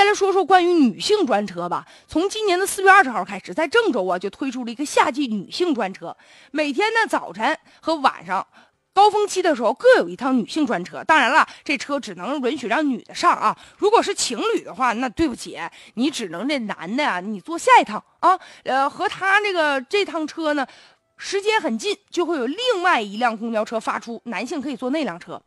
再来说说关于女性专车吧。从今年的四月二十号开始，在郑州啊就推出了一个夏季女性专车，每天呢早晨和晚上。高峰期的时候，各有一趟女性专车。当然了，这车只能允许让女的上啊。如果是情侣的话，那对不起，你只能这男的呀，你坐下一趟啊。呃，和他那个这趟车呢，时间很近，就会有另外一辆公交车发出，男性可以坐那辆车。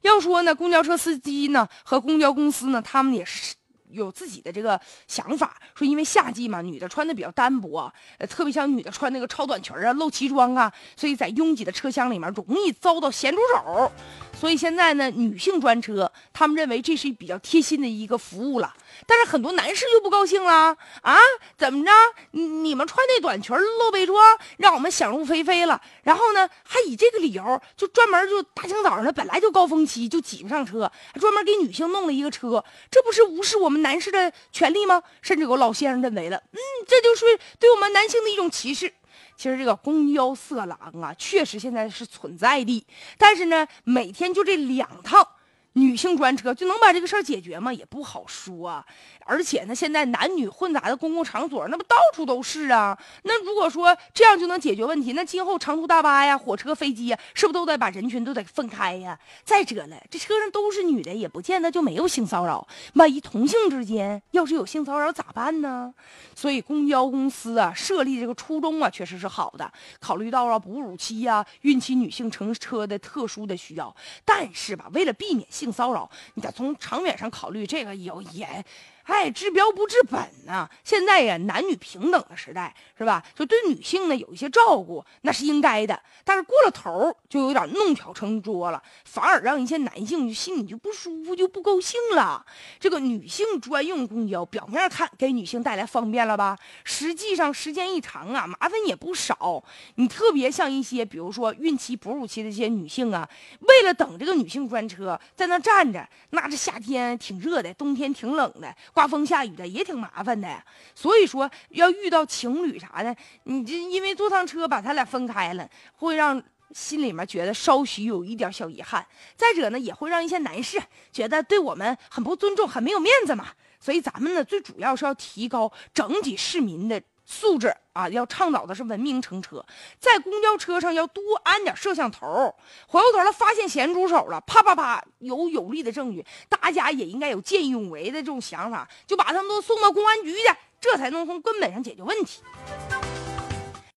要说呢，公交车司机呢和公交公司呢，他们也是。有自己的这个想法，说因为夏季嘛，女的穿的比较单薄，呃，特别像女的穿那个超短裙啊、露脐装啊，所以在拥挤的车厢里面容易遭到咸猪手。所以现在呢，女性专车，他们认为这是比较贴心的一个服务了。但是很多男士就不高兴了啊，怎么着？你你们穿那短裙露背装，让我们想入非非了。然后呢，还以这个理由，就专门就大清早上的本来就高峰期就挤不上车，还专门给女性弄了一个车，这不是无视我们男士的权利吗？甚至有老先生认为了，嗯，这就是对我们男性的一种歧视。其实这个公交色狼啊，确实现在是存在的，但是呢，每天就这两趟。女性专车就能把这个事儿解决吗？也不好说。啊而且呢，现在男女混杂的公共场所那不到处都是啊。那如果说这样就能解决问题，那今后长途大巴呀、火车、飞机呀，是不是都得把人群都得分开呀？再者了，这车上都是女的，也不见得就没有性骚扰。万一同性之间要是有性骚扰咋办呢？所以公交公司啊设立这个初衷啊确实是好的，考虑到啊哺乳期呀、孕期女性乘车的特殊的需要。但是吧，为了避免性骚扰，你得从长远上考虑，这个有也。哎，治标不治本呐！现在呀，男女平等的时代是吧？就对女性呢有一些照顾，那是应该的。但是过了头就有点弄巧成拙了，反而让一些男性就心里就不舒服，就不高兴了。这个女性专用公交，表面看给女性带来方便了吧？实际上时间一长啊，麻烦也不少。你特别像一些，比如说孕期、哺乳期的这些女性啊，为了等这个女性专车，在那站着，那这夏天挺热的，冬天挺冷的。刮风下雨的也挺麻烦的，所以说要遇到情侣啥的，你这因为坐趟车把他俩分开了，会让心里面觉得稍许有一点小遗憾。再者呢，也会让一些男士觉得对我们很不尊重，很没有面子嘛。所以咱们呢，最主要是要提高整体市民的。素质啊，要倡导的是文明乘车，在公交车上要多安点摄像头，回过头来发现咸猪手了，啪啪啪，有有力的证据，大家也应该有见义勇为的这种想法，就把他们都送到公安局去，这才能从根本上解决问题。